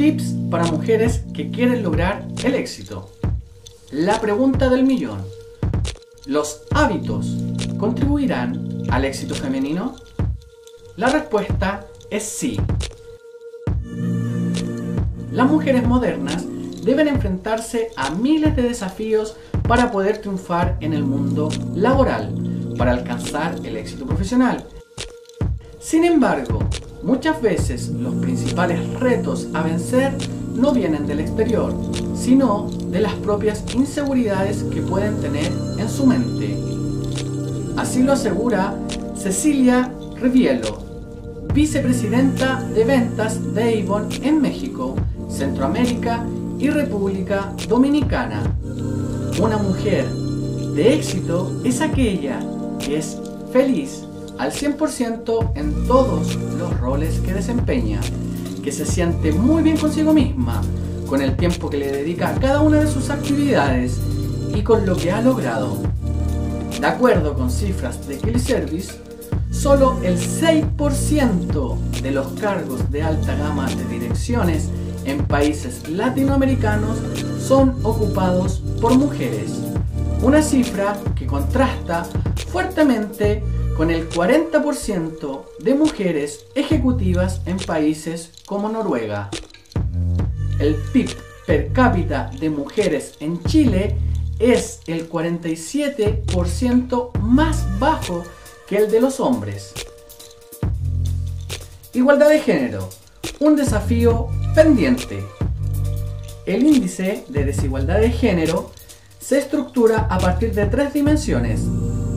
Tips para mujeres que quieren lograr el éxito. La pregunta del millón. ¿Los hábitos contribuirán al éxito femenino? La respuesta es sí. Las mujeres modernas deben enfrentarse a miles de desafíos para poder triunfar en el mundo laboral, para alcanzar el éxito profesional. Sin embargo, muchas veces los principales retos a vencer no vienen del exterior, sino de las propias inseguridades que pueden tener en su mente. Así lo asegura Cecilia Rivielo, vicepresidenta de ventas de Avon en México, Centroamérica y República Dominicana. Una mujer de éxito es aquella que es feliz al 100% en todos los roles que desempeña, que se siente muy bien consigo misma, con el tiempo que le dedica a cada una de sus actividades y con lo que ha logrado. De acuerdo con cifras de Kelly Service, solo el 6% de los cargos de alta gama de direcciones en países latinoamericanos son ocupados por mujeres, una cifra que contrasta fuertemente con el 40% de mujeres ejecutivas en países como Noruega. El PIB per cápita de mujeres en Chile es el 47% más bajo que el de los hombres. Igualdad de género, un desafío pendiente. El índice de desigualdad de género se estructura a partir de tres dimensiones.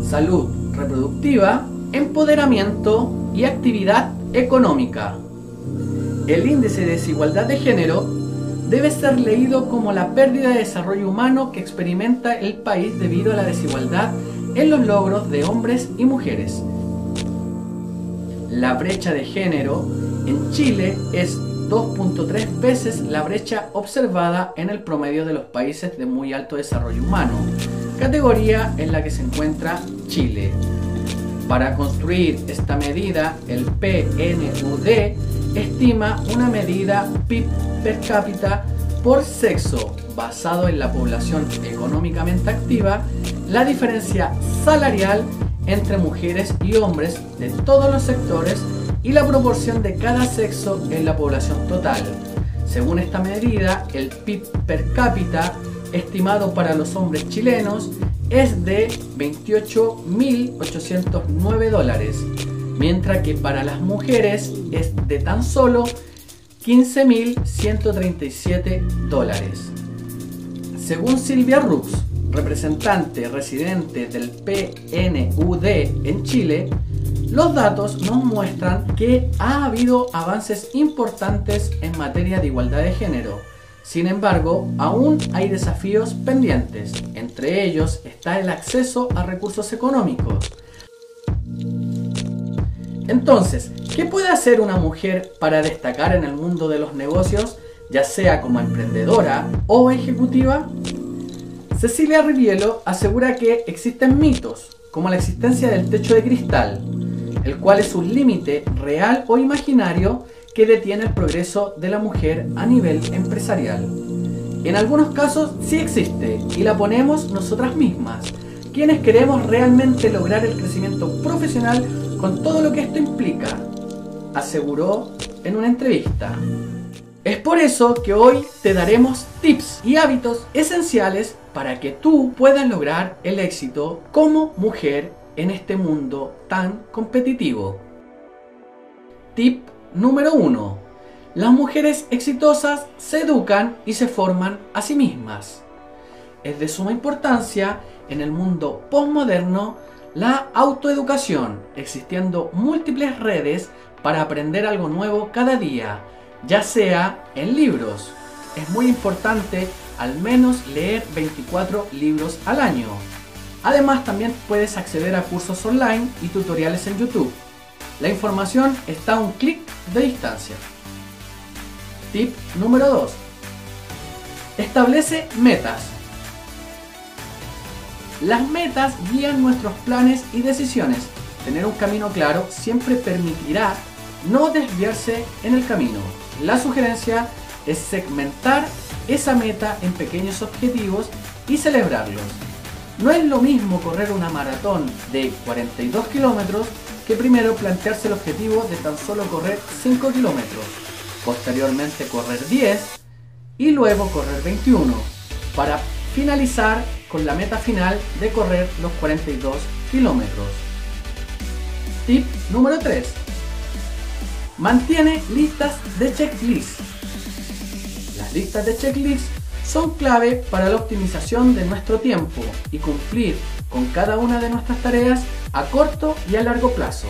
Salud reproductiva, empoderamiento y actividad económica. El índice de desigualdad de género debe ser leído como la pérdida de desarrollo humano que experimenta el país debido a la desigualdad en los logros de hombres y mujeres. La brecha de género en Chile es 2.3 veces la brecha observada en el promedio de los países de muy alto desarrollo humano, categoría en la que se encuentra Chile. Para construir esta medida, el PNUD estima una medida PIB per cápita por sexo basado en la población económicamente activa, la diferencia salarial entre mujeres y hombres de todos los sectores y la proporción de cada sexo en la población total. Según esta medida, el PIB per cápita estimado para los hombres chilenos es de 28.809 dólares, mientras que para las mujeres es de tan solo 15.137 dólares. Según Silvia Rux, representante residente del PNUD en Chile, los datos nos muestran que ha habido avances importantes en materia de igualdad de género. Sin embargo, aún hay desafíos pendientes. Entre ellos está el acceso a recursos económicos. Entonces, ¿qué puede hacer una mujer para destacar en el mundo de los negocios, ya sea como emprendedora o ejecutiva? Cecilia Rivielo asegura que existen mitos, como la existencia del techo de cristal, el cual es un límite real o imaginario que detiene el progreso de la mujer a nivel empresarial. En algunos casos sí existe y la ponemos nosotras mismas, quienes queremos realmente lograr el crecimiento profesional con todo lo que esto implica, aseguró en una entrevista. Es por eso que hoy te daremos tips y hábitos esenciales para que tú puedas lograr el éxito como mujer en este mundo tan competitivo. Tip número 1. Las mujeres exitosas se educan y se forman a sí mismas. Es de suma importancia en el mundo postmoderno la autoeducación, existiendo múltiples redes para aprender algo nuevo cada día, ya sea en libros. Es muy importante al menos leer 24 libros al año. Además también puedes acceder a cursos online y tutoriales en YouTube. La información está a un clic de distancia. Tip número 2. Establece metas. Las metas guían nuestros planes y decisiones. Tener un camino claro siempre permitirá no desviarse en el camino. La sugerencia es segmentar esa meta en pequeños objetivos y celebrarlos. No es lo mismo correr una maratón de 42 kilómetros que primero plantearse el objetivo de tan solo correr 5 kilómetros, posteriormente correr 10 y luego correr 21, para finalizar con la meta final de correr los 42 kilómetros. Tip número 3. Mantiene listas de checklist. Las listas de checklist son clave para la optimización de nuestro tiempo y cumplir con cada una de nuestras tareas a corto y a largo plazo.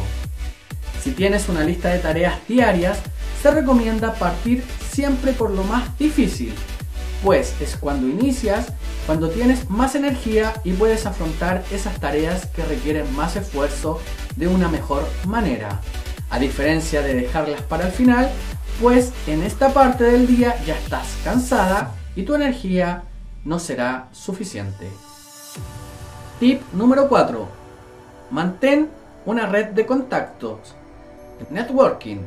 Si tienes una lista de tareas diarias, se recomienda partir siempre por lo más difícil, pues es cuando inicias, cuando tienes más energía y puedes afrontar esas tareas que requieren más esfuerzo de una mejor manera. A diferencia de dejarlas para el final, pues en esta parte del día ya estás cansada y tu energía no será suficiente. Tip número 4. Mantén una red de contactos. Networking.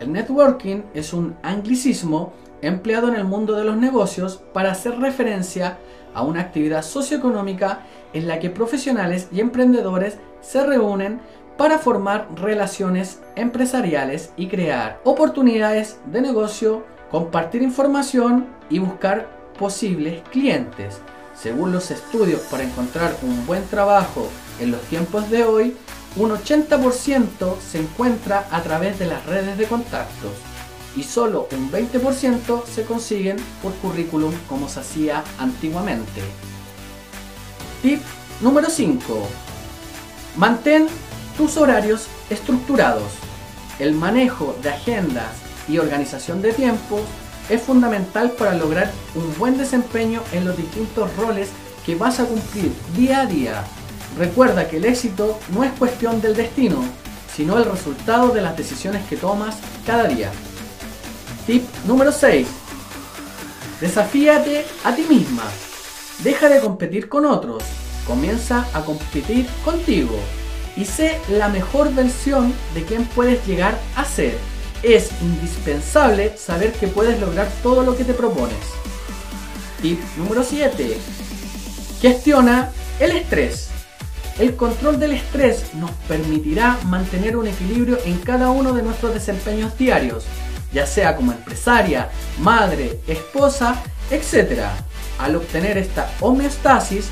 El networking es un anglicismo empleado en el mundo de los negocios para hacer referencia a una actividad socioeconómica en la que profesionales y emprendedores se reúnen para formar relaciones empresariales y crear oportunidades de negocio, compartir información y buscar posibles clientes. Según los estudios para encontrar un buen trabajo en los tiempos de hoy, un 80% se encuentra a través de las redes de contactos y solo un 20% se consiguen por currículum como se hacía antiguamente. Tip número 5. Mantén tus horarios estructurados. El manejo de agendas y organización de tiempos es fundamental para lograr un buen desempeño en los distintos roles que vas a cumplir día a día. Recuerda que el éxito no es cuestión del destino, sino el resultado de las decisiones que tomas cada día. Tip número 6. Desafíate a ti misma. Deja de competir con otros. Comienza a competir contigo y sé la mejor versión de quien puedes llegar a ser. Es indispensable saber que puedes lograr todo lo que te propones. Tip número 7. Gestiona el estrés. El control del estrés nos permitirá mantener un equilibrio en cada uno de nuestros desempeños diarios, ya sea como empresaria, madre, esposa, etc. Al obtener esta homeostasis,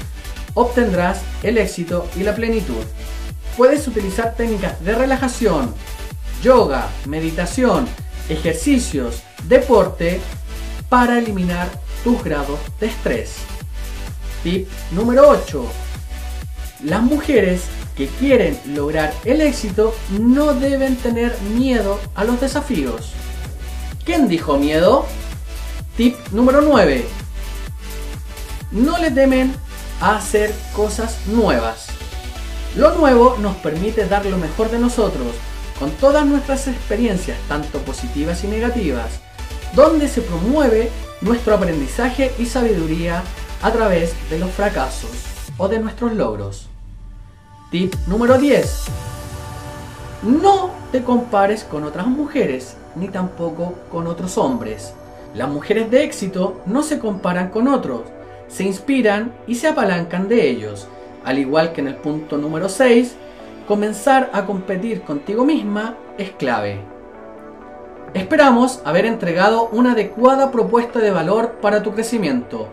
obtendrás el éxito y la plenitud puedes utilizar técnicas de relajación, yoga, meditación, ejercicios, deporte para eliminar tus grados de estrés. Tip número 8. Las mujeres que quieren lograr el éxito no deben tener miedo a los desafíos. ¿Quién dijo miedo? Tip número 9. No le temen a hacer cosas nuevas. Lo nuevo nos permite dar lo mejor de nosotros, con todas nuestras experiencias, tanto positivas y negativas, donde se promueve nuestro aprendizaje y sabiduría a través de los fracasos o de nuestros logros. Tip número 10. No te compares con otras mujeres ni tampoco con otros hombres. Las mujeres de éxito no se comparan con otros, se inspiran y se apalancan de ellos al igual que en el punto número 6, comenzar a competir contigo misma es clave. Esperamos haber entregado una adecuada propuesta de valor para tu crecimiento.